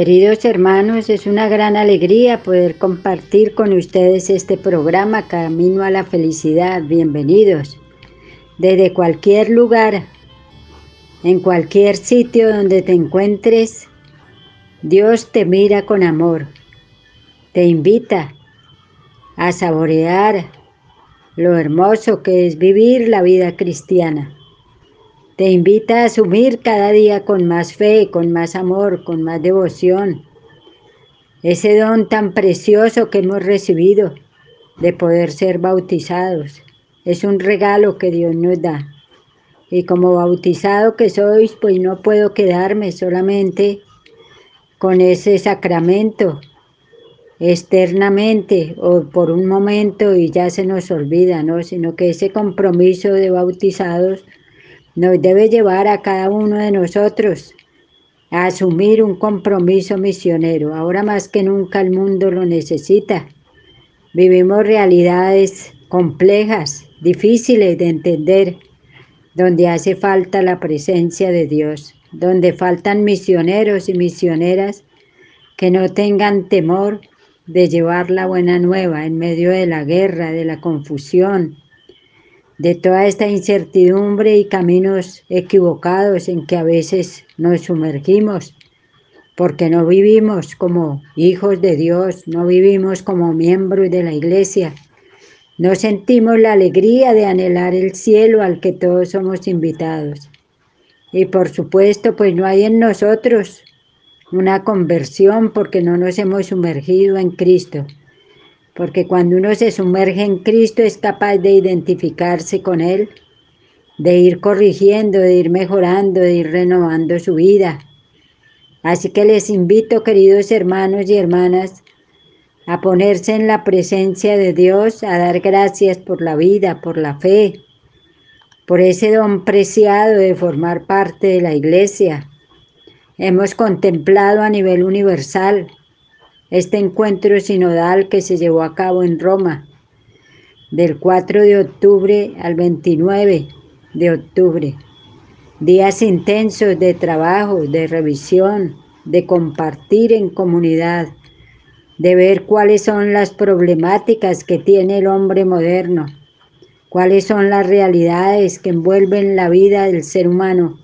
Queridos hermanos, es una gran alegría poder compartir con ustedes este programa Camino a la Felicidad. Bienvenidos. Desde cualquier lugar, en cualquier sitio donde te encuentres, Dios te mira con amor. Te invita a saborear lo hermoso que es vivir la vida cristiana. Te invita a asumir cada día con más fe, con más amor, con más devoción, ese don tan precioso que hemos recibido de poder ser bautizados. Es un regalo que Dios nos da. Y como bautizado que sois, pues no puedo quedarme solamente con ese sacramento externamente o por un momento y ya se nos olvida, ¿no? Sino que ese compromiso de bautizados nos debe llevar a cada uno de nosotros a asumir un compromiso misionero. Ahora más que nunca el mundo lo necesita. Vivimos realidades complejas, difíciles de entender, donde hace falta la presencia de Dios, donde faltan misioneros y misioneras que no tengan temor de llevar la buena nueva en medio de la guerra, de la confusión, de toda esta incertidumbre y caminos equivocados en que a veces nos sumergimos, porque no vivimos como hijos de Dios, no vivimos como miembros de la iglesia, no sentimos la alegría de anhelar el cielo al que todos somos invitados. Y por supuesto, pues no hay en nosotros una conversión porque no nos hemos sumergido en Cristo porque cuando uno se sumerge en Cristo es capaz de identificarse con Él, de ir corrigiendo, de ir mejorando, de ir renovando su vida. Así que les invito, queridos hermanos y hermanas, a ponerse en la presencia de Dios, a dar gracias por la vida, por la fe, por ese don preciado de formar parte de la iglesia. Hemos contemplado a nivel universal este encuentro sinodal que se llevó a cabo en Roma del 4 de octubre al 29 de octubre. Días intensos de trabajo, de revisión, de compartir en comunidad, de ver cuáles son las problemáticas que tiene el hombre moderno, cuáles son las realidades que envuelven la vida del ser humano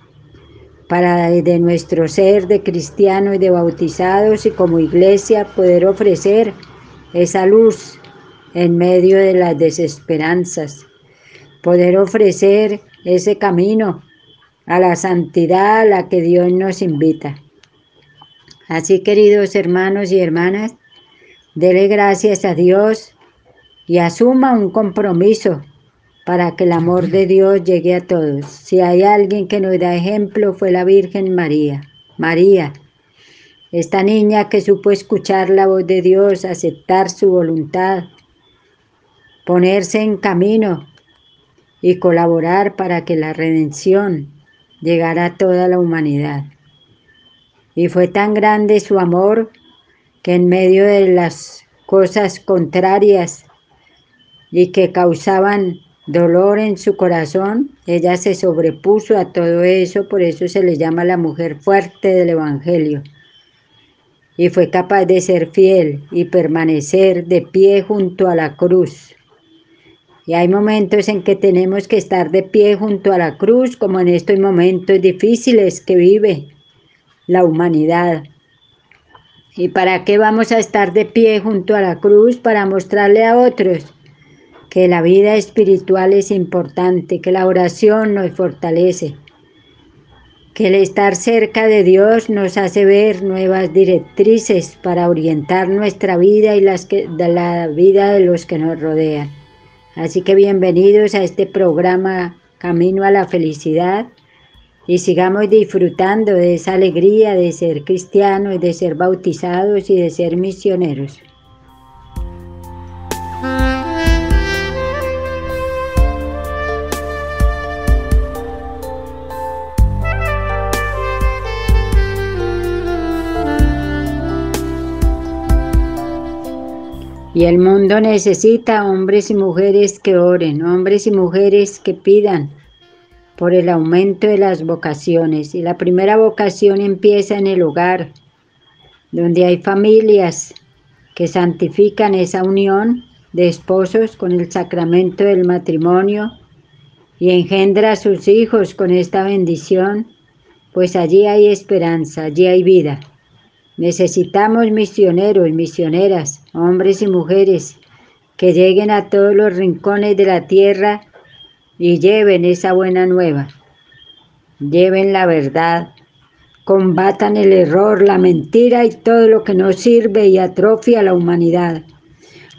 para desde nuestro ser de cristianos y de bautizados y como iglesia poder ofrecer esa luz en medio de las desesperanzas, poder ofrecer ese camino a la santidad a la que Dios nos invita. Así, queridos hermanos y hermanas, dele gracias a Dios y asuma un compromiso para que el amor de Dios llegue a todos. Si hay alguien que nos da ejemplo fue la Virgen María. María, esta niña que supo escuchar la voz de Dios, aceptar su voluntad, ponerse en camino y colaborar para que la redención llegara a toda la humanidad. Y fue tan grande su amor que en medio de las cosas contrarias y que causaban dolor en su corazón, ella se sobrepuso a todo eso, por eso se le llama la mujer fuerte del Evangelio. Y fue capaz de ser fiel y permanecer de pie junto a la cruz. Y hay momentos en que tenemos que estar de pie junto a la cruz, como en estos momentos difíciles que vive la humanidad. ¿Y para qué vamos a estar de pie junto a la cruz? Para mostrarle a otros que la vida espiritual es importante, que la oración nos fortalece, que el estar cerca de Dios nos hace ver nuevas directrices para orientar nuestra vida y las que, la vida de los que nos rodean. Así que bienvenidos a este programa Camino a la Felicidad y sigamos disfrutando de esa alegría de ser cristianos, de ser bautizados y de ser misioneros. Y el mundo necesita hombres y mujeres que oren, hombres y mujeres que pidan por el aumento de las vocaciones. Y la primera vocación empieza en el hogar, donde hay familias que santifican esa unión de esposos con el sacramento del matrimonio y engendra a sus hijos con esta bendición, pues allí hay esperanza, allí hay vida. Necesitamos misioneros, misioneras, hombres y mujeres, que lleguen a todos los rincones de la tierra y lleven esa buena nueva. Lleven la verdad, combatan el error, la mentira y todo lo que no sirve y atrofia a la humanidad.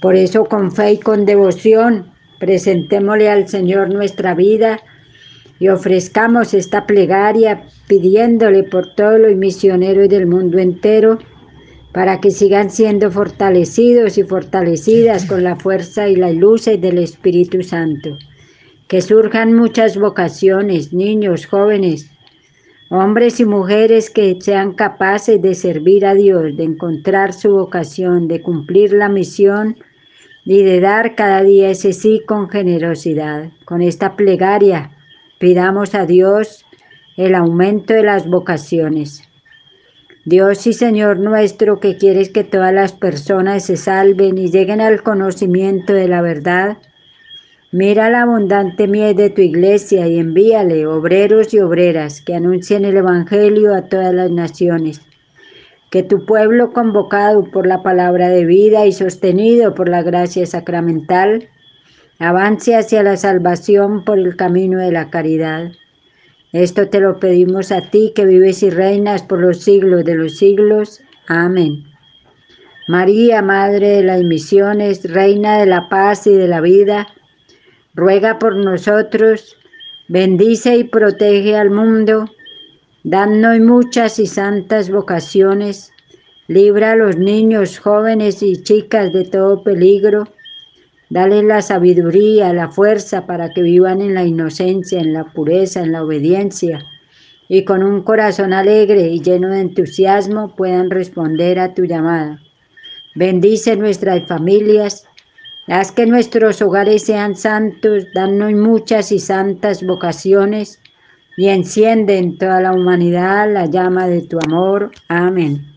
Por eso con fe y con devoción presentémosle al Señor nuestra vida y ofrezcamos esta plegaria pidiéndole por todos los misioneros del mundo entero para que sigan siendo fortalecidos y fortalecidas con la fuerza y las luces del Espíritu Santo. Que surjan muchas vocaciones, niños, jóvenes, hombres y mujeres que sean capaces de servir a Dios, de encontrar su vocación, de cumplir la misión y de dar cada día ese sí con generosidad. Con esta plegaria pidamos a Dios el aumento de las vocaciones. Dios y Señor nuestro, que quieres que todas las personas se salven y lleguen al conocimiento de la verdad, mira la abundante miel de tu iglesia y envíale obreros y obreras que anuncien el Evangelio a todas las naciones que tu pueblo convocado por la palabra de vida y sostenido por la gracia sacramental, avance hacia la salvación por el camino de la caridad. Esto te lo pedimos a ti que vives y reinas por los siglos de los siglos. Amén. María, Madre de las Misiones, Reina de la Paz y de la Vida, ruega por nosotros, bendice y protege al mundo Danos muchas y santas vocaciones, libra a los niños, jóvenes y chicas de todo peligro, dale la sabiduría, la fuerza para que vivan en la inocencia, en la pureza, en la obediencia, y con un corazón alegre y lleno de entusiasmo puedan responder a tu llamada. Bendice nuestras familias, haz que nuestros hogares sean santos, danos muchas y santas vocaciones, y enciende en toda la humanidad la llama de tu amor. Amén.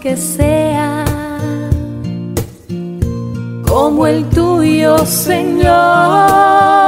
que sea como el tuyo, Señor.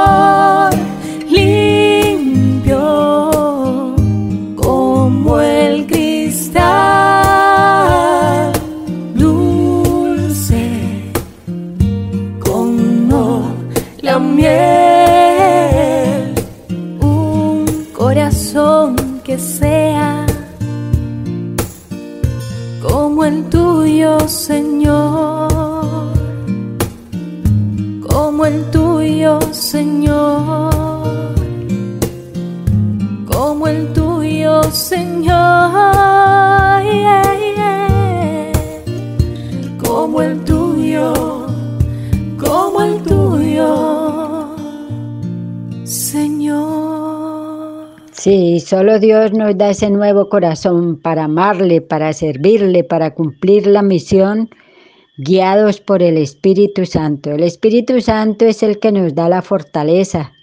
Solo Dios nos da ese nuevo corazón para amarle, para servirle, para cumplir la misión guiados por el Espíritu Santo. El Espíritu Santo es el que nos da la fortaleza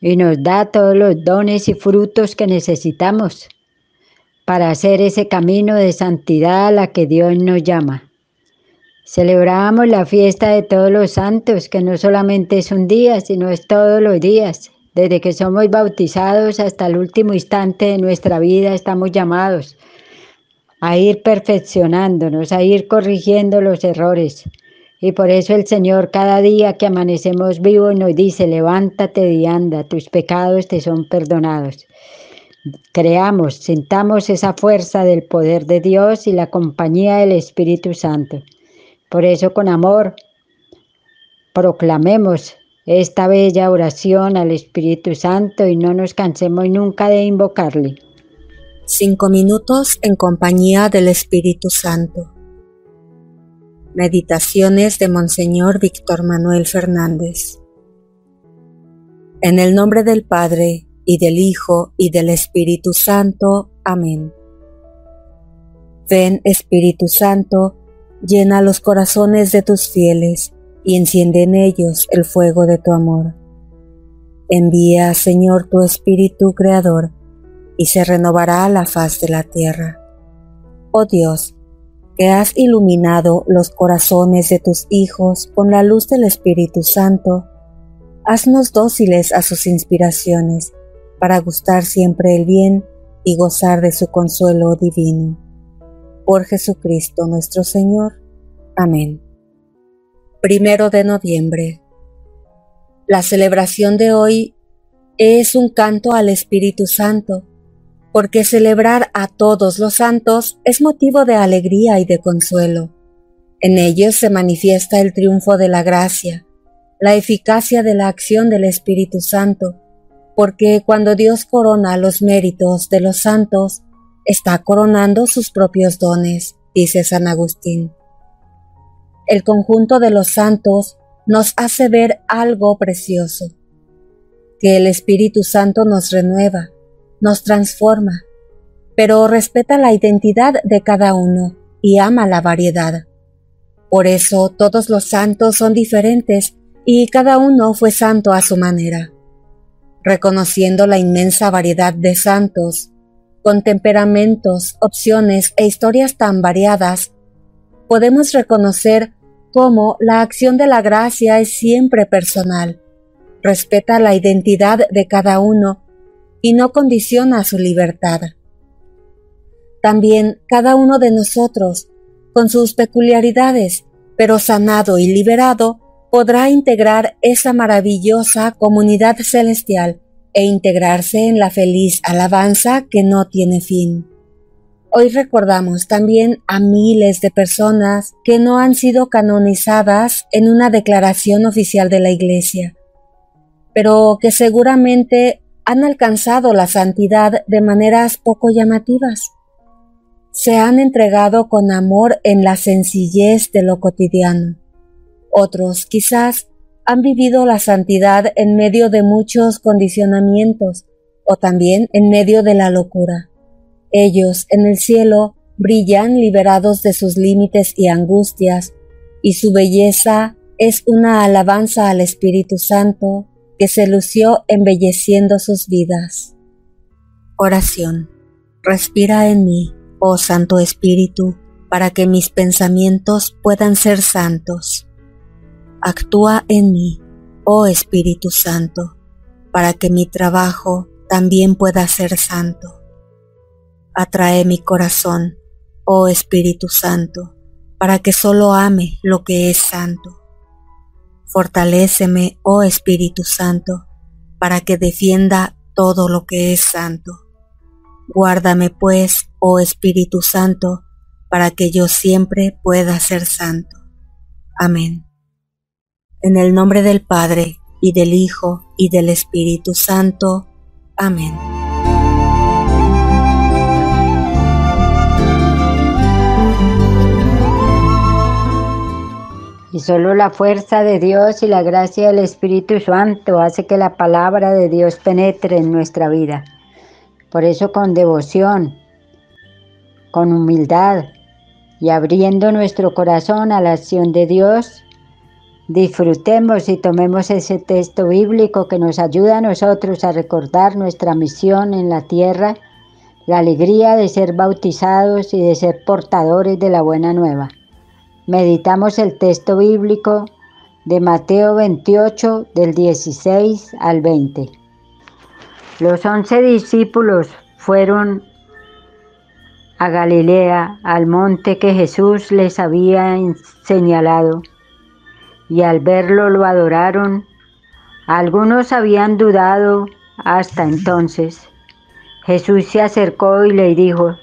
y nos da todos los dones y frutos que necesitamos para hacer ese camino de santidad a la que Dios nos llama. Celebramos la fiesta de todos los santos, que no solamente es un día, sino es todos los días. Desde que somos bautizados hasta el último instante de nuestra vida estamos llamados a ir perfeccionándonos, a ir corrigiendo los errores. Y por eso el Señor cada día que amanecemos vivos nos dice, levántate y anda, tus pecados te son perdonados. Creamos, sintamos esa fuerza del poder de Dios y la compañía del Espíritu Santo. Por eso con amor proclamemos esta bella oración al Espíritu Santo y no nos cansemos nunca de invocarle. Cinco minutos en compañía del Espíritu Santo. Meditaciones de Monseñor Víctor Manuel Fernández. En el nombre del Padre, y del Hijo, y del Espíritu Santo. Amén. Ven, Espíritu Santo, llena los corazones de tus fieles, y enciende en ellos el fuego de tu amor. Envía, Señor, tu Espíritu Creador, y se renovará la faz de la tierra. Oh Dios, que has iluminado los corazones de tus hijos con la luz del Espíritu Santo, haznos dóciles a sus inspiraciones, para gustar siempre el bien y gozar de su consuelo divino. Por Jesucristo nuestro Señor. Amén. Primero de noviembre. La celebración de hoy es un canto al Espíritu Santo porque celebrar a todos los santos es motivo de alegría y de consuelo. En ellos se manifiesta el triunfo de la gracia, la eficacia de la acción del Espíritu Santo, porque cuando Dios corona los méritos de los santos, está coronando sus propios dones, dice San Agustín. El conjunto de los santos nos hace ver algo precioso, que el Espíritu Santo nos renueva, nos transforma, pero respeta la identidad de cada uno y ama la variedad. Por eso todos los santos son diferentes y cada uno fue santo a su manera. Reconociendo la inmensa variedad de santos, con temperamentos, opciones e historias tan variadas, podemos reconocer cómo la acción de la gracia es siempre personal, respeta la identidad de cada uno y no condiciona su libertad. También cada uno de nosotros, con sus peculiaridades, pero sanado y liberado, podrá integrar esa maravillosa comunidad celestial e integrarse en la feliz alabanza que no tiene fin. Hoy recordamos también a miles de personas que no han sido canonizadas en una declaración oficial de la Iglesia, pero que seguramente han alcanzado la santidad de maneras poco llamativas. Se han entregado con amor en la sencillez de lo cotidiano. Otros quizás han vivido la santidad en medio de muchos condicionamientos o también en medio de la locura. Ellos en el cielo brillan liberados de sus límites y angustias, y su belleza es una alabanza al Espíritu Santo que se lució embelleciendo sus vidas. Oración. Respira en mí, oh Santo Espíritu, para que mis pensamientos puedan ser santos. actúa en mí, oh Espíritu Santo, para que mi trabajo también pueda ser santo. Atrae mi corazón, oh Espíritu Santo, para que solo ame lo que es santo. Fortaléceme, oh Espíritu Santo, para que defienda todo lo que es santo. Guárdame pues, oh Espíritu Santo, para que yo siempre pueda ser santo. Amén. En el nombre del Padre, y del Hijo, y del Espíritu Santo. Amén. Y solo la fuerza de Dios y la gracia del Espíritu Santo hace que la palabra de Dios penetre en nuestra vida. Por eso con devoción, con humildad y abriendo nuestro corazón a la acción de Dios, disfrutemos y tomemos ese texto bíblico que nos ayuda a nosotros a recordar nuestra misión en la tierra, la alegría de ser bautizados y de ser portadores de la buena nueva. Meditamos el texto bíblico de Mateo 28 del 16 al 20. Los once discípulos fueron a Galilea, al monte que Jesús les había señalado, y al verlo lo adoraron. Algunos habían dudado hasta entonces. Jesús se acercó y le dijo,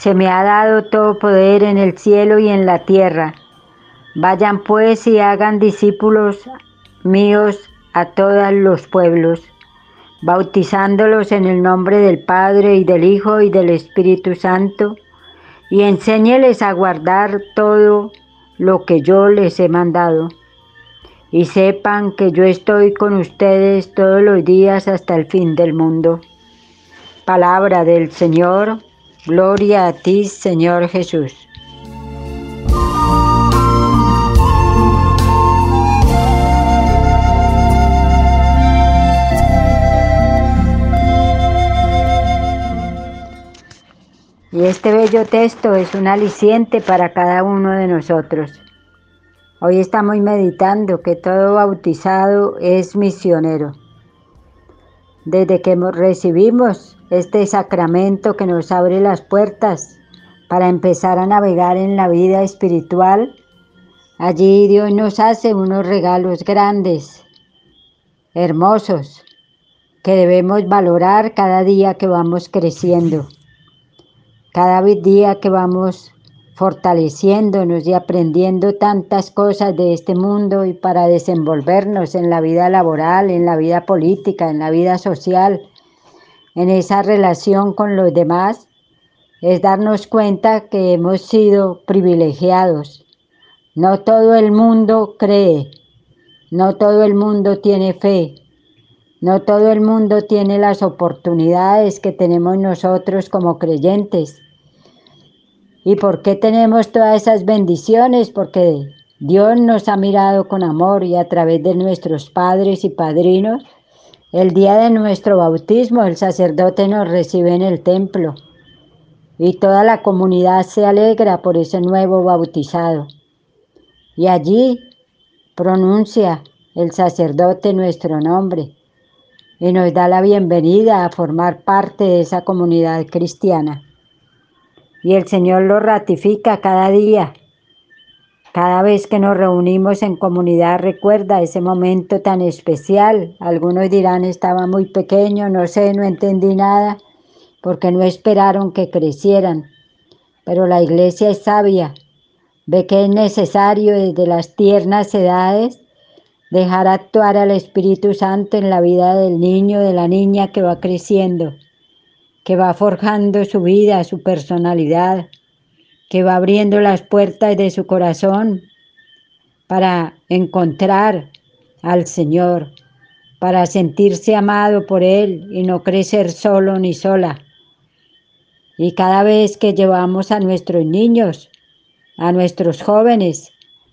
se me ha dado todo poder en el cielo y en la tierra. Vayan pues y hagan discípulos míos a todos los pueblos, bautizándolos en el nombre del Padre y del Hijo y del Espíritu Santo, y enséñeles a guardar todo lo que yo les he mandado. Y sepan que yo estoy con ustedes todos los días hasta el fin del mundo. Palabra del Señor. Gloria a ti, Señor Jesús. Y este bello texto es un aliciente para cada uno de nosotros. Hoy estamos meditando que todo bautizado es misionero. Desde que recibimos este sacramento que nos abre las puertas para empezar a navegar en la vida espiritual, allí Dios nos hace unos regalos grandes, hermosos, que debemos valorar cada día que vamos creciendo, cada día que vamos fortaleciéndonos y aprendiendo tantas cosas de este mundo y para desenvolvernos en la vida laboral, en la vida política, en la vida social, en esa relación con los demás es darnos cuenta que hemos sido privilegiados. No todo el mundo cree, no todo el mundo tiene fe, no todo el mundo tiene las oportunidades que tenemos nosotros como creyentes. ¿Y por qué tenemos todas esas bendiciones? Porque Dios nos ha mirado con amor y a través de nuestros padres y padrinos el día de nuestro bautismo el sacerdote nos recibe en el templo y toda la comunidad se alegra por ese nuevo bautizado. Y allí pronuncia el sacerdote nuestro nombre y nos da la bienvenida a formar parte de esa comunidad cristiana. Y el Señor lo ratifica cada día cada vez que nos reunimos en comunidad recuerda ese momento tan especial. Algunos dirán estaba muy pequeño, no sé, no entendí nada, porque no esperaron que crecieran. Pero la iglesia es sabia, ve que es necesario desde las tiernas edades dejar actuar al Espíritu Santo en la vida del niño, de la niña que va creciendo, que va forjando su vida, su personalidad, que va abriendo las puertas de su corazón para encontrar al Señor, para sentirse amado por Él y no crecer solo ni sola. Y cada vez que llevamos a nuestros niños, a nuestros jóvenes,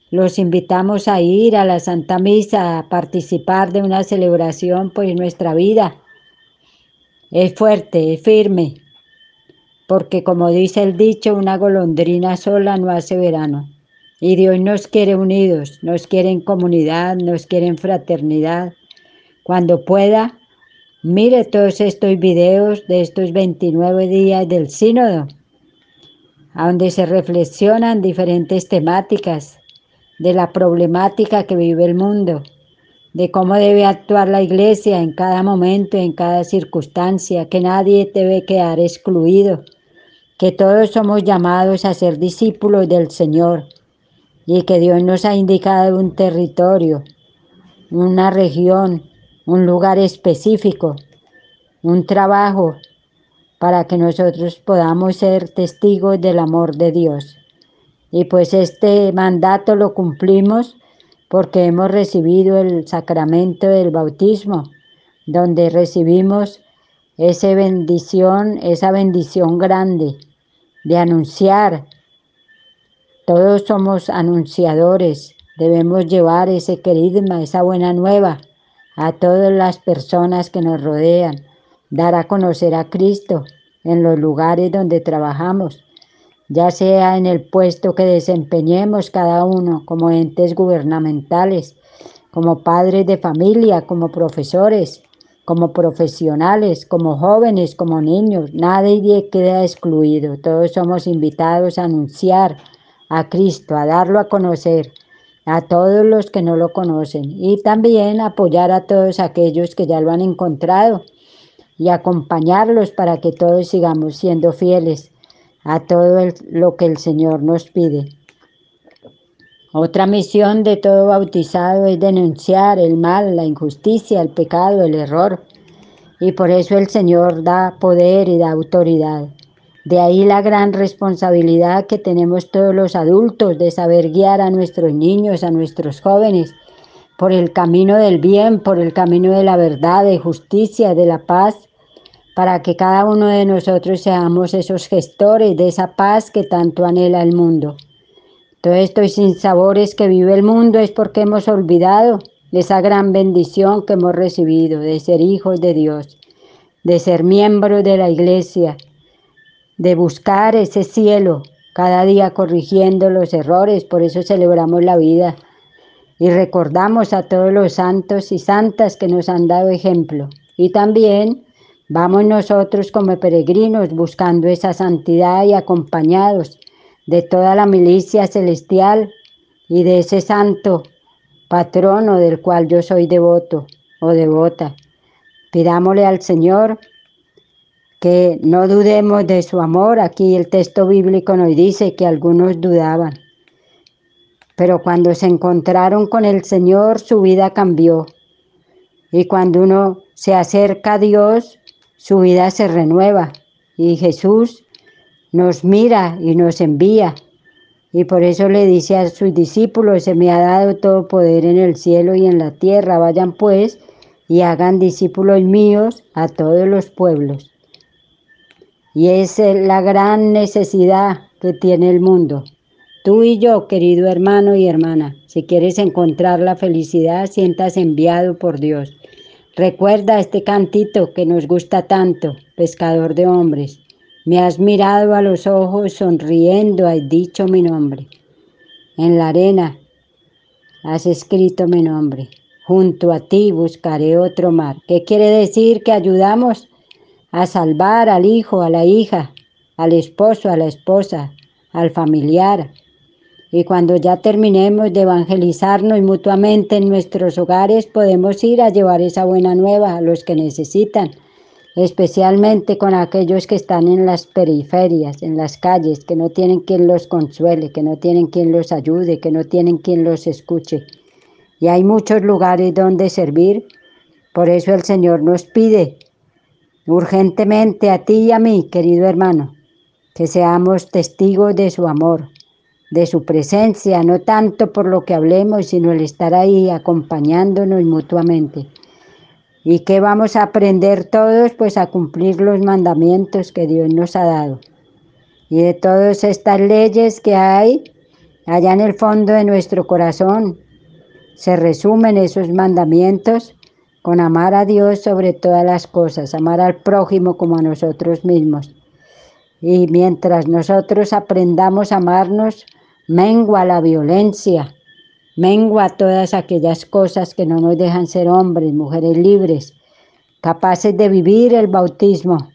los invitamos a ir a la Santa Misa, a participar de una celebración, pues nuestra vida es fuerte, es firme, porque como dice el dicho, una golondrina sola no hace verano. Y Dios nos quiere unidos, nos quiere en comunidad, nos quiere en fraternidad. Cuando pueda, mire todos estos videos de estos 29 días del sínodo, a donde se reflexionan diferentes temáticas de la problemática que vive el mundo, de cómo debe actuar la iglesia en cada momento, en cada circunstancia, que nadie debe quedar excluido, que todos somos llamados a ser discípulos del Señor y que Dios nos ha indicado un territorio, una región, un lugar específico, un trabajo para que nosotros podamos ser testigos del amor de Dios. Y pues este mandato lo cumplimos porque hemos recibido el sacramento del bautismo, donde recibimos esa bendición, esa bendición grande de anunciar. Todos somos anunciadores, debemos llevar ese queridma, esa buena nueva a todas las personas que nos rodean, dar a conocer a Cristo en los lugares donde trabajamos, ya sea en el puesto que desempeñemos cada uno como entes gubernamentales, como padres de familia, como profesores, como profesionales, como jóvenes, como niños, nadie queda excluido, todos somos invitados a anunciar a Cristo, a darlo a conocer a todos los que no lo conocen y también apoyar a todos aquellos que ya lo han encontrado y acompañarlos para que todos sigamos siendo fieles a todo lo que el Señor nos pide. Otra misión de todo bautizado es denunciar el mal, la injusticia, el pecado, el error. Y por eso el Señor da poder y da autoridad. De ahí la gran responsabilidad que tenemos todos los adultos de saber guiar a nuestros niños, a nuestros jóvenes, por el camino del bien, por el camino de la verdad, de justicia, de la paz, para que cada uno de nosotros seamos esos gestores de esa paz que tanto anhela el mundo. Todo esto sin sabores que vive el mundo es porque hemos olvidado esa gran bendición que hemos recibido de ser hijos de Dios, de ser miembros de la iglesia, de buscar ese cielo, cada día corrigiendo los errores, por eso celebramos la vida y recordamos a todos los santos y santas que nos han dado ejemplo. Y también vamos nosotros como peregrinos buscando esa santidad y acompañados de toda la milicia celestial y de ese santo patrono del cual yo soy devoto o devota. Pidámosle al Señor que no dudemos de su amor. Aquí el texto bíblico nos dice que algunos dudaban. Pero cuando se encontraron con el Señor, su vida cambió. Y cuando uno se acerca a Dios, su vida se renueva. Y Jesús nos mira y nos envía. Y por eso le dice a sus discípulos, se me ha dado todo poder en el cielo y en la tierra. Vayan pues y hagan discípulos míos a todos los pueblos. Y es la gran necesidad que tiene el mundo. Tú y yo, querido hermano y hermana, si quieres encontrar la felicidad, sientas enviado por Dios. Recuerda este cantito que nos gusta tanto, pescador de hombres. Me has mirado a los ojos sonriendo, has dicho mi nombre. En la arena has escrito mi nombre. Junto a ti buscaré otro mar. ¿Qué quiere decir que ayudamos? a salvar al hijo, a la hija, al esposo, a la esposa, al familiar. Y cuando ya terminemos de evangelizarnos mutuamente en nuestros hogares, podemos ir a llevar esa buena nueva a los que necesitan, especialmente con aquellos que están en las periferias, en las calles, que no tienen quien los consuele, que no tienen quien los ayude, que no tienen quien los escuche. Y hay muchos lugares donde servir. Por eso el Señor nos pide urgentemente a ti y a mí, querido hermano, que seamos testigos de su amor, de su presencia, no tanto por lo que hablemos, sino el estar ahí acompañándonos mutuamente. ¿Y qué vamos a aprender todos? Pues a cumplir los mandamientos que Dios nos ha dado. Y de todas estas leyes que hay allá en el fondo de nuestro corazón, se resumen esos mandamientos con amar a Dios sobre todas las cosas, amar al prójimo como a nosotros mismos. Y mientras nosotros aprendamos a amarnos, mengua la violencia, mengua todas aquellas cosas que no nos dejan ser hombres, mujeres libres, capaces de vivir el bautismo,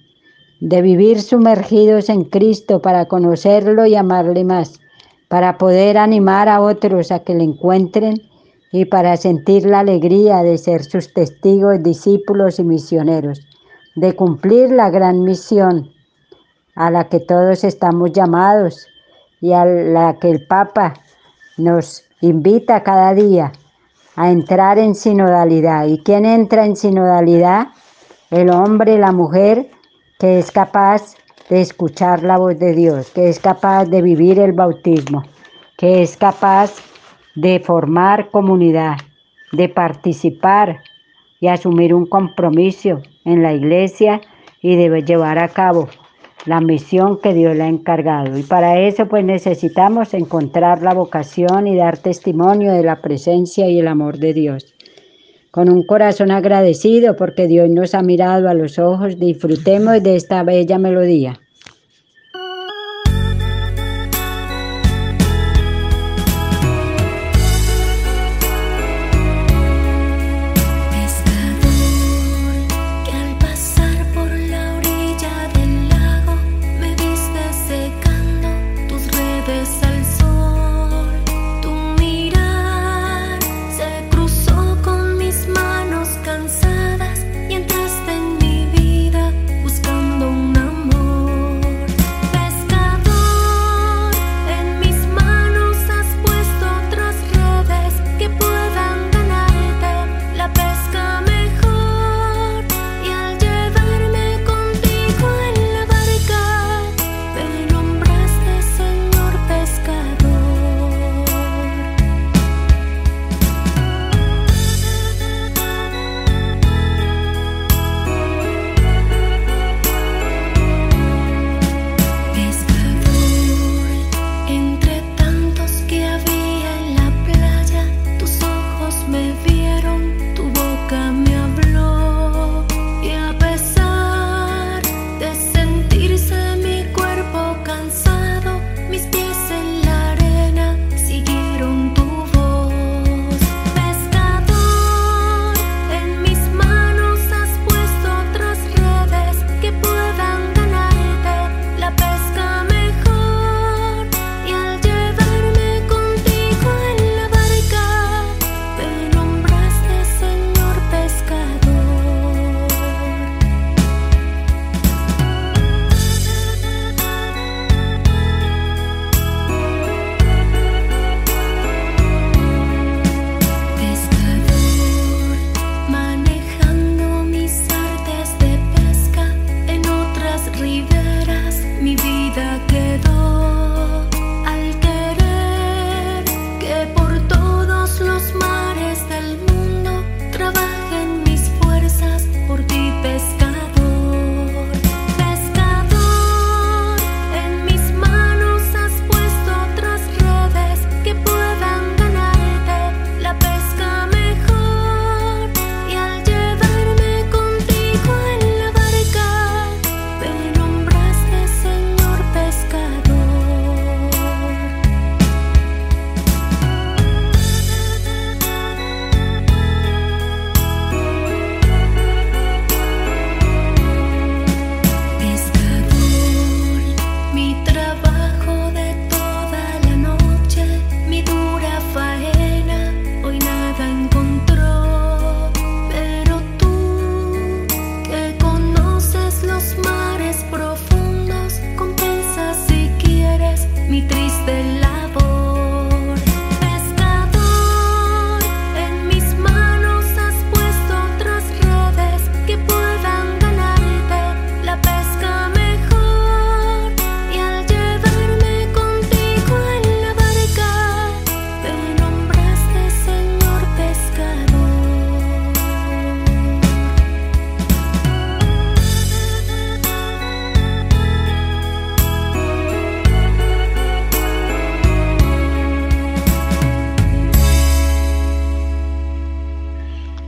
de vivir sumergidos en Cristo para conocerlo y amarle más, para poder animar a otros a que le encuentren y para sentir la alegría de ser sus testigos, discípulos y misioneros, de cumplir la gran misión a la que todos estamos llamados y a la que el Papa nos invita cada día a entrar en sinodalidad. ¿Y quién entra en sinodalidad? El hombre, la mujer, que es capaz de escuchar la voz de Dios, que es capaz de vivir el bautismo, que es capaz de formar comunidad, de participar y asumir un compromiso en la iglesia y de llevar a cabo la misión que Dios le ha encargado. Y para eso pues necesitamos encontrar la vocación y dar testimonio de la presencia y el amor de Dios. Con un corazón agradecido porque Dios nos ha mirado a los ojos, disfrutemos de esta bella melodía.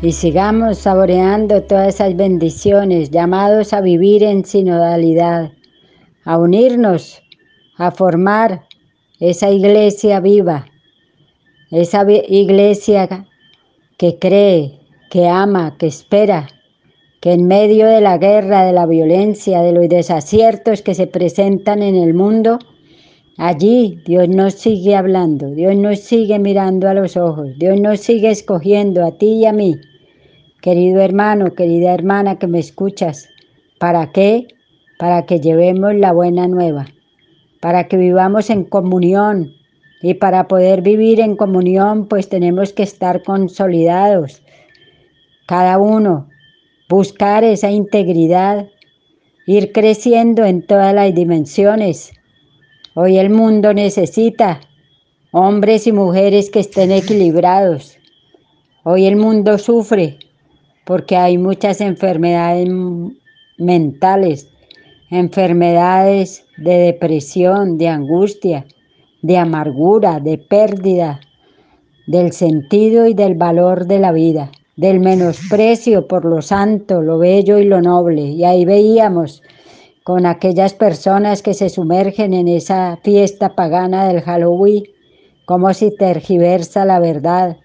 Y sigamos saboreando todas esas bendiciones, llamados a vivir en sinodalidad, a unirnos, a formar esa iglesia viva, esa iglesia que cree, que ama, que espera, que en medio de la guerra, de la violencia, de los desaciertos que se presentan en el mundo, allí Dios nos sigue hablando, Dios nos sigue mirando a los ojos, Dios nos sigue escogiendo a ti y a mí. Querido hermano, querida hermana que me escuchas, ¿para qué? Para que llevemos la buena nueva, para que vivamos en comunión, y para poder vivir en comunión, pues tenemos que estar consolidados, cada uno, buscar esa integridad, ir creciendo en todas las dimensiones. Hoy el mundo necesita hombres y mujeres que estén equilibrados. Hoy el mundo sufre porque hay muchas enfermedades mentales, enfermedades de depresión, de angustia, de amargura, de pérdida del sentido y del valor de la vida, del menosprecio por lo santo, lo bello y lo noble. Y ahí veíamos con aquellas personas que se sumergen en esa fiesta pagana del Halloween, cómo se tergiversa la verdad,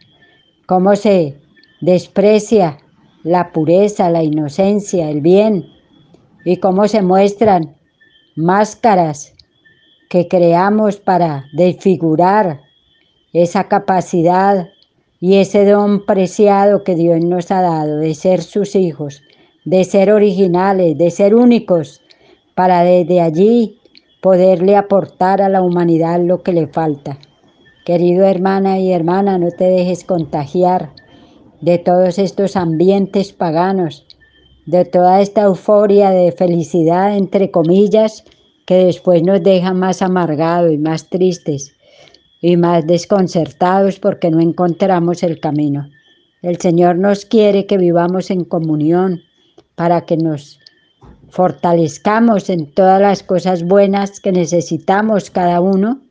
cómo se desprecia la pureza, la inocencia, el bien, y cómo se muestran máscaras que creamos para desfigurar esa capacidad y ese don preciado que Dios nos ha dado de ser sus hijos, de ser originales, de ser únicos, para desde allí poderle aportar a la humanidad lo que le falta. Querido hermana y hermana, no te dejes contagiar de todos estos ambientes paganos, de toda esta euforia de felicidad, entre comillas, que después nos deja más amargados y más tristes y más desconcertados porque no encontramos el camino. El Señor nos quiere que vivamos en comunión para que nos fortalezcamos en todas las cosas buenas que necesitamos cada uno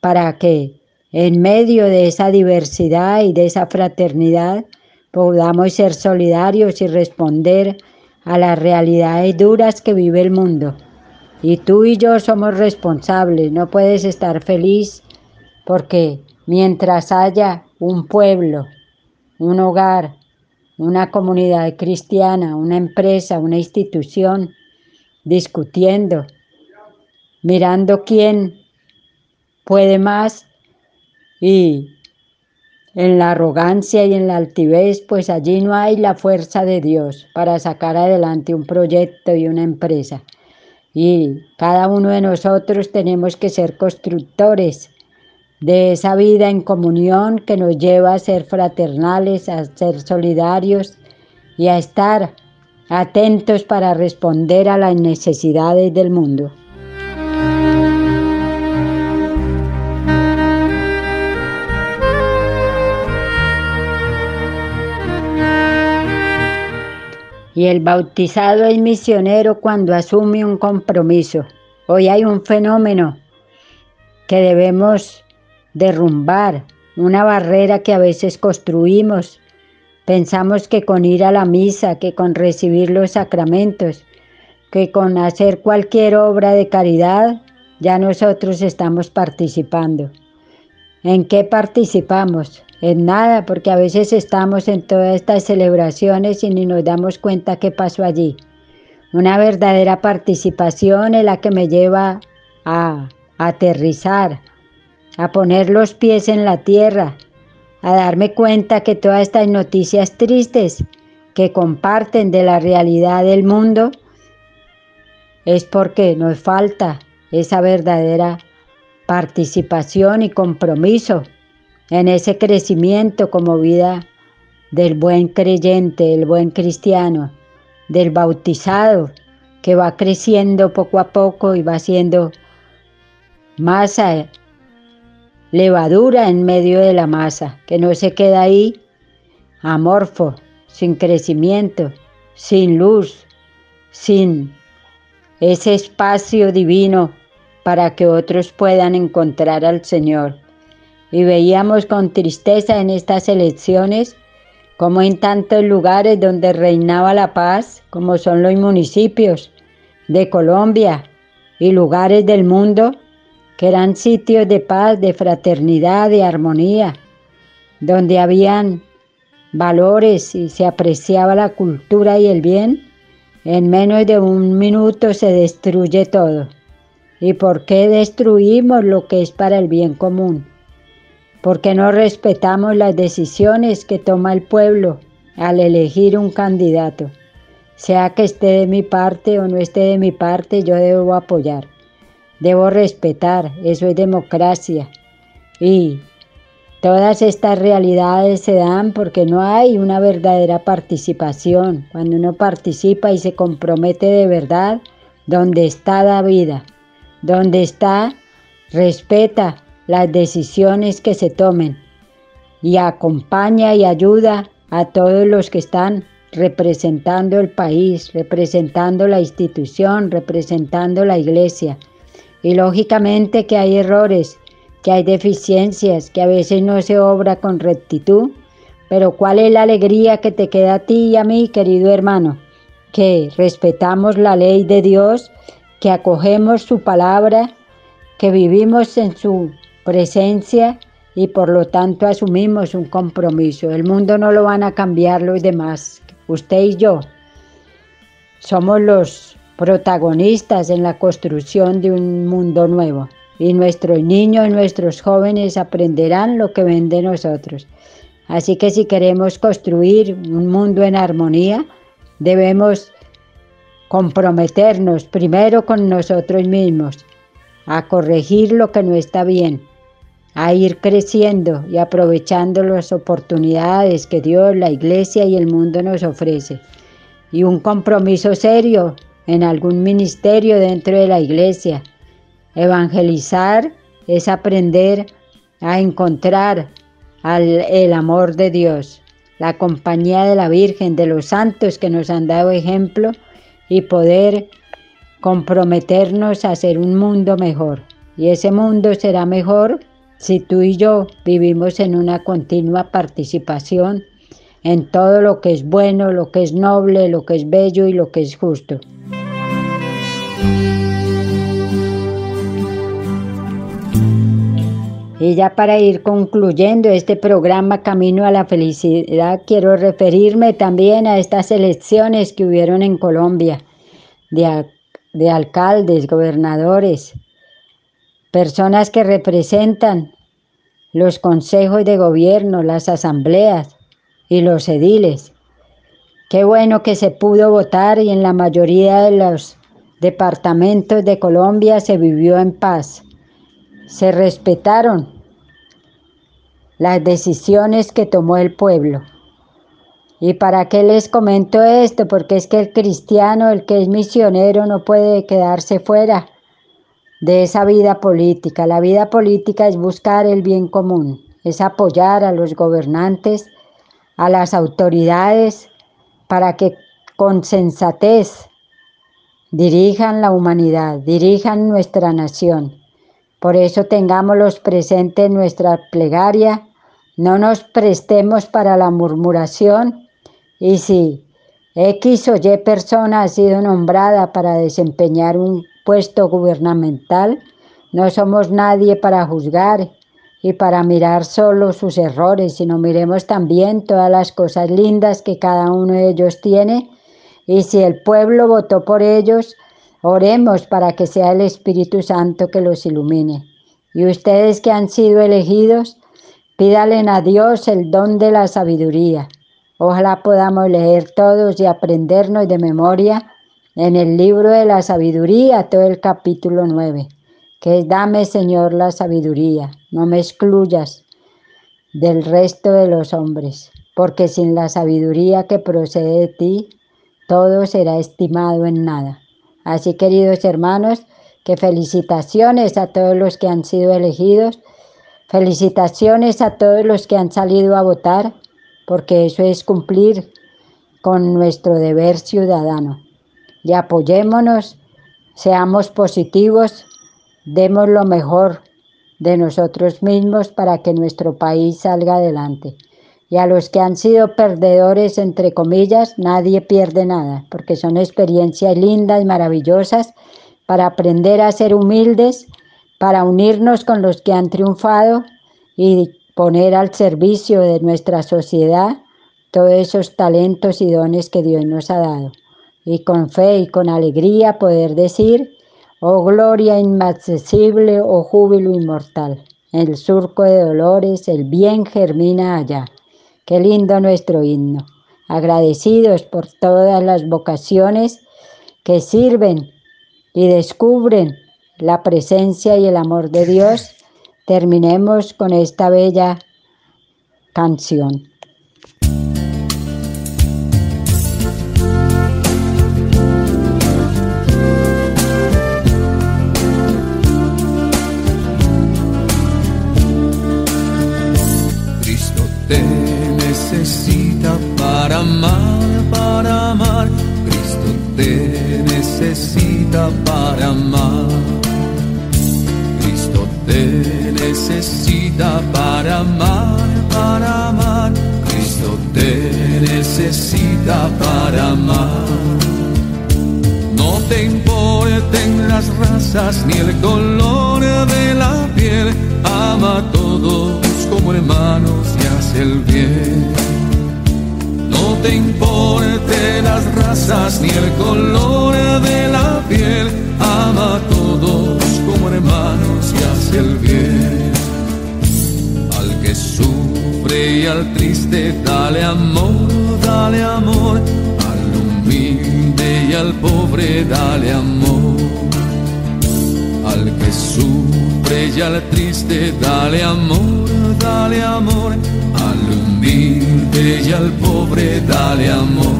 para que en medio de esa diversidad y de esa fraternidad podamos ser solidarios y responder a las realidades duras que vive el mundo. Y tú y yo somos responsables, no puedes estar feliz porque mientras haya un pueblo, un hogar, una comunidad cristiana, una empresa, una institución, discutiendo, mirando quién puede más y en la arrogancia y en la altivez, pues allí no hay la fuerza de Dios para sacar adelante un proyecto y una empresa. Y cada uno de nosotros tenemos que ser constructores de esa vida en comunión que nos lleva a ser fraternales, a ser solidarios y a estar atentos para responder a las necesidades del mundo. Y el bautizado es misionero cuando asume un compromiso. Hoy hay un fenómeno que debemos derrumbar, una barrera que a veces construimos. Pensamos que con ir a la misa, que con recibir los sacramentos, que con hacer cualquier obra de caridad, ya nosotros estamos participando. ¿En qué participamos? En nada, porque a veces estamos en todas estas celebraciones y ni nos damos cuenta qué pasó allí. Una verdadera participación es la que me lleva a aterrizar, a poner los pies en la tierra, a darme cuenta que todas estas noticias tristes que comparten de la realidad del mundo es porque nos falta esa verdadera participación y compromiso en ese crecimiento como vida del buen creyente, del buen cristiano, del bautizado, que va creciendo poco a poco y va siendo masa, levadura en medio de la masa, que no se queda ahí amorfo, sin crecimiento, sin luz, sin ese espacio divino para que otros puedan encontrar al Señor. Y veíamos con tristeza en estas elecciones como en tantos lugares donde reinaba la paz, como son los municipios de Colombia y lugares del mundo, que eran sitios de paz, de fraternidad, de armonía, donde habían valores y se apreciaba la cultura y el bien, en menos de un minuto se destruye todo. ¿Y por qué destruimos lo que es para el bien común? Porque no respetamos las decisiones que toma el pueblo al elegir un candidato. Sea que esté de mi parte o no esté de mi parte, yo debo apoyar. Debo respetar, eso es democracia. Y todas estas realidades se dan porque no hay una verdadera participación. Cuando uno participa y se compromete de verdad, donde está la vida donde está, respeta las decisiones que se tomen y acompaña y ayuda a todos los que están representando el país, representando la institución, representando la iglesia. Y lógicamente que hay errores, que hay deficiencias, que a veces no se obra con rectitud, pero ¿cuál es la alegría que te queda a ti y a mí, querido hermano? Que respetamos la ley de Dios que acogemos su palabra, que vivimos en su presencia y por lo tanto asumimos un compromiso. El mundo no lo van a cambiar los demás, usted y yo. Somos los protagonistas en la construcción de un mundo nuevo y nuestros niños y nuestros jóvenes aprenderán lo que ven de nosotros. Así que si queremos construir un mundo en armonía, debemos comprometernos primero con nosotros mismos, a corregir lo que no está bien, a ir creciendo y aprovechando las oportunidades que Dios, la iglesia y el mundo nos ofrece. Y un compromiso serio en algún ministerio dentro de la iglesia. Evangelizar es aprender a encontrar el amor de Dios, la compañía de la Virgen, de los santos que nos han dado ejemplo y poder comprometernos a hacer un mundo mejor. Y ese mundo será mejor si tú y yo vivimos en una continua participación en todo lo que es bueno, lo que es noble, lo que es bello y lo que es justo. Y ya para ir concluyendo este programa Camino a la Felicidad, quiero referirme también a estas elecciones que hubieron en Colombia, de, de alcaldes, gobernadores, personas que representan los consejos de gobierno, las asambleas y los ediles. Qué bueno que se pudo votar y en la mayoría de los departamentos de Colombia se vivió en paz se respetaron las decisiones que tomó el pueblo. ¿Y para qué les comento esto? Porque es que el cristiano, el que es misionero, no puede quedarse fuera de esa vida política. La vida política es buscar el bien común, es apoyar a los gobernantes, a las autoridades, para que con sensatez dirijan la humanidad, dirijan nuestra nación. Por eso tengámoslos presentes en nuestra plegaria, no nos prestemos para la murmuración y si X o Y persona ha sido nombrada para desempeñar un puesto gubernamental, no somos nadie para juzgar y para mirar solo sus errores, sino miremos también todas las cosas lindas que cada uno de ellos tiene. Y si el pueblo votó por ellos, Oremos para que sea el Espíritu Santo que los ilumine. Y ustedes que han sido elegidos, pídalen a Dios el don de la sabiduría. Ojalá podamos leer todos y aprendernos de memoria en el libro de la sabiduría, todo el capítulo 9, que es Dame Señor la sabiduría, no me excluyas del resto de los hombres, porque sin la sabiduría que procede de ti, todo será estimado en nada. Así, queridos hermanos, que felicitaciones a todos los que han sido elegidos, felicitaciones a todos los que han salido a votar, porque eso es cumplir con nuestro deber ciudadano. Y apoyémonos, seamos positivos, demos lo mejor de nosotros mismos para que nuestro país salga adelante. Y a los que han sido perdedores, entre comillas, nadie pierde nada, porque son experiencias lindas, y maravillosas, para aprender a ser humildes, para unirnos con los que han triunfado y poner al servicio de nuestra sociedad todos esos talentos y dones que Dios nos ha dado. Y con fe y con alegría poder decir, oh gloria inaccesible, oh júbilo inmortal. El surco de dolores el bien germina allá. Qué lindo nuestro himno. Agradecidos por todas las vocaciones que sirven y descubren la presencia y el amor de Dios, terminemos con esta bella canción. Para amar. No te importen las razas ni el color de la piel. Ama a todos como hermanos y hace el bien. No te importen las razas ni el color de la piel. Ama a todos como hermanos y hace el bien. Al que sufre y al triste, dale amor, dale amor. Al humilde y al pobre, dale amor. Al que sufre y al triste, dale amor, dale amor. Al humilde y al pobre, dale amor.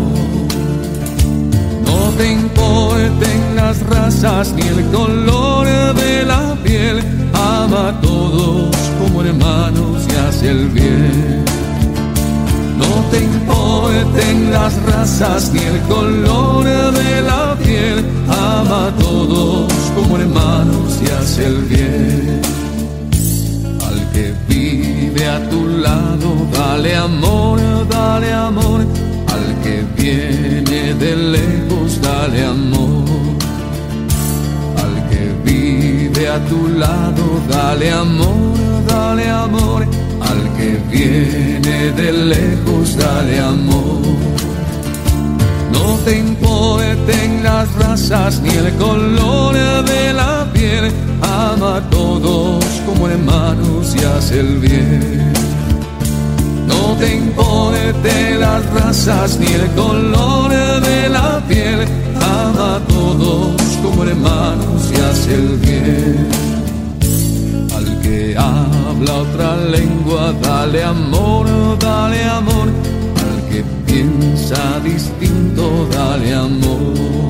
No te importen las razas ni el color de la piel, ama a todos como hermanos y hace el bien. No te importen las razas ni el color de la piel, ama a todos como hermanos y hace el bien. Al que vive a tu lado, dale amor, dale amor que viene de lejos, dale amor. Al que vive a tu lado, dale amor, dale amor. Que viene de lejos, dale amor. No te importen las razas ni el color de la piel, ama a todos como hermanos y hace el bien. No te importe las razas ni el color de la piel. Ama a todos como hermanos y hace el bien. Al que habla otra lengua, dale amor, dale amor. Al que piensa distinto, dale amor.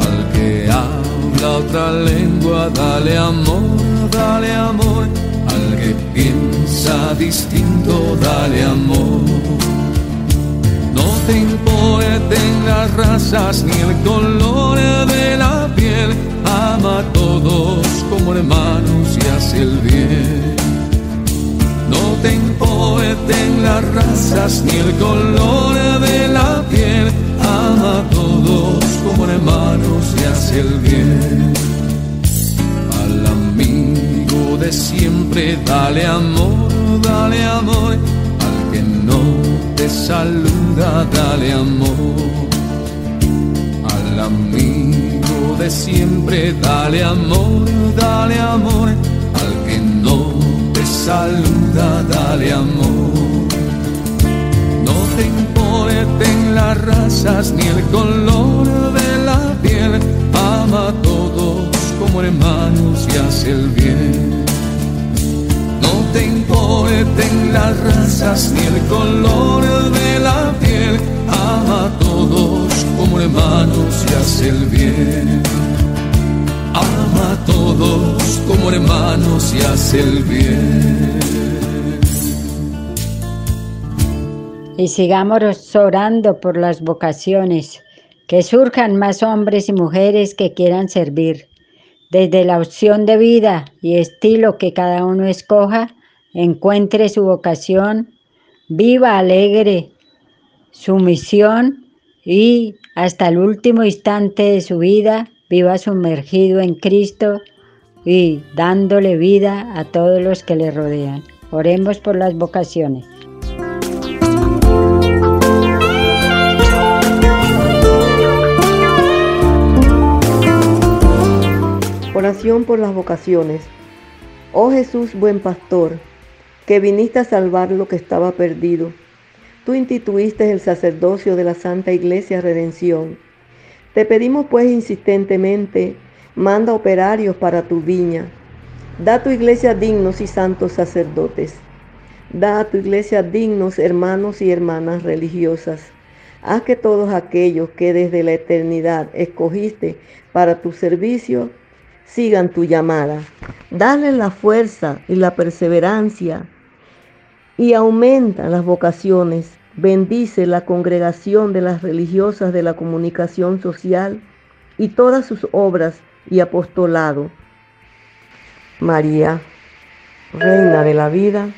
Al que habla otra lengua, dale amor, dale amor que piensa distinto, dale amor. No te importen las razas ni el color de la piel, ama a todos como hermanos y hace el bien. No te importen las razas ni el color de la piel, ama a todos como hermanos y hace el bien. De siempre, dale amor, dale amor, al que no te saluda, dale amor, al amigo de siempre, dale amor, dale amor, al que no te saluda, dale amor. No te importen las razas ni el color de la piel, ama a todos como hermanos y hace el bien te importen las razas ni el color de la piel. Ama a todos como hermanos y hace el bien. Ama a todos como hermanos y hace el bien. Y sigamos orando por las vocaciones, que surjan más hombres y mujeres que quieran servir. Desde la opción de vida y estilo que cada uno escoja, encuentre su vocación, viva alegre su misión y hasta el último instante de su vida viva sumergido en Cristo y dándole vida a todos los que le rodean. Oremos por las vocaciones. Oración por las vocaciones. Oh Jesús, buen pastor, que viniste a salvar lo que estaba perdido. Tú instituiste el sacerdocio de la Santa Iglesia Redención. Te pedimos pues insistentemente, manda operarios para tu viña. Da a tu iglesia dignos y santos sacerdotes. Da a tu iglesia dignos hermanos y hermanas religiosas. Haz que todos aquellos que desde la eternidad escogiste para tu servicio sigan tu llamada. Dale la fuerza y la perseverancia y aumenta las vocaciones. Bendice la congregación de las religiosas de la comunicación social y todas sus obras y apostolado. María, Reina de la vida,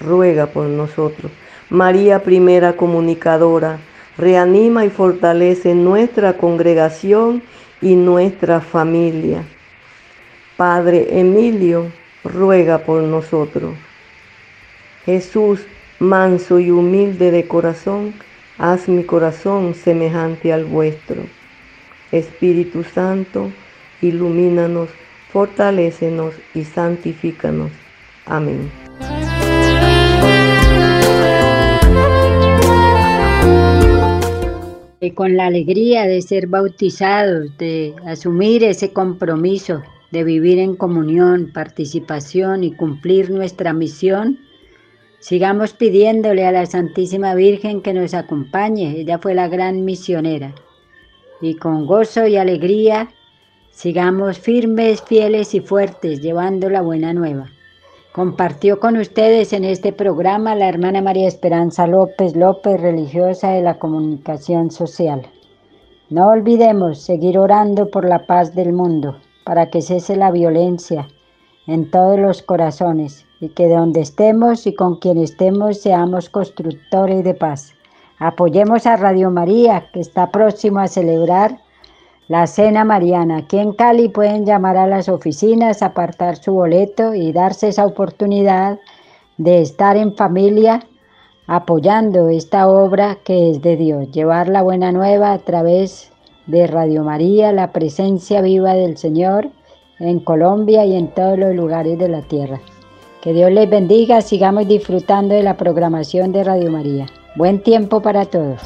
ruega por nosotros. María, primera comunicadora, reanima y fortalece nuestra congregación y nuestra familia. Padre Emilio, ruega por nosotros. Jesús, manso y humilde de corazón, haz mi corazón semejante al vuestro. Espíritu Santo, ilumínanos, fortalécenos y santifícanos. Amén. Y con la alegría de ser bautizados, de asumir ese compromiso de vivir en comunión, participación y cumplir nuestra misión, sigamos pidiéndole a la Santísima Virgen que nos acompañe. Ella fue la gran misionera. Y con gozo y alegría sigamos firmes, fieles y fuertes llevando la buena nueva. Compartió con ustedes en este programa la hermana María Esperanza López López, religiosa de la comunicación social. No olvidemos seguir orando por la paz del mundo para que cese la violencia en todos los corazones y que de donde estemos y con quien estemos seamos constructores de paz. Apoyemos a Radio María, que está próximo a celebrar la Cena Mariana. Aquí en Cali pueden llamar a las oficinas, apartar su boleto y darse esa oportunidad de estar en familia apoyando esta obra que es de Dios, llevar la buena nueva a través de Radio María, la presencia viva del Señor en Colombia y en todos los lugares de la tierra. Que Dios les bendiga, sigamos disfrutando de la programación de Radio María. Buen tiempo para todos.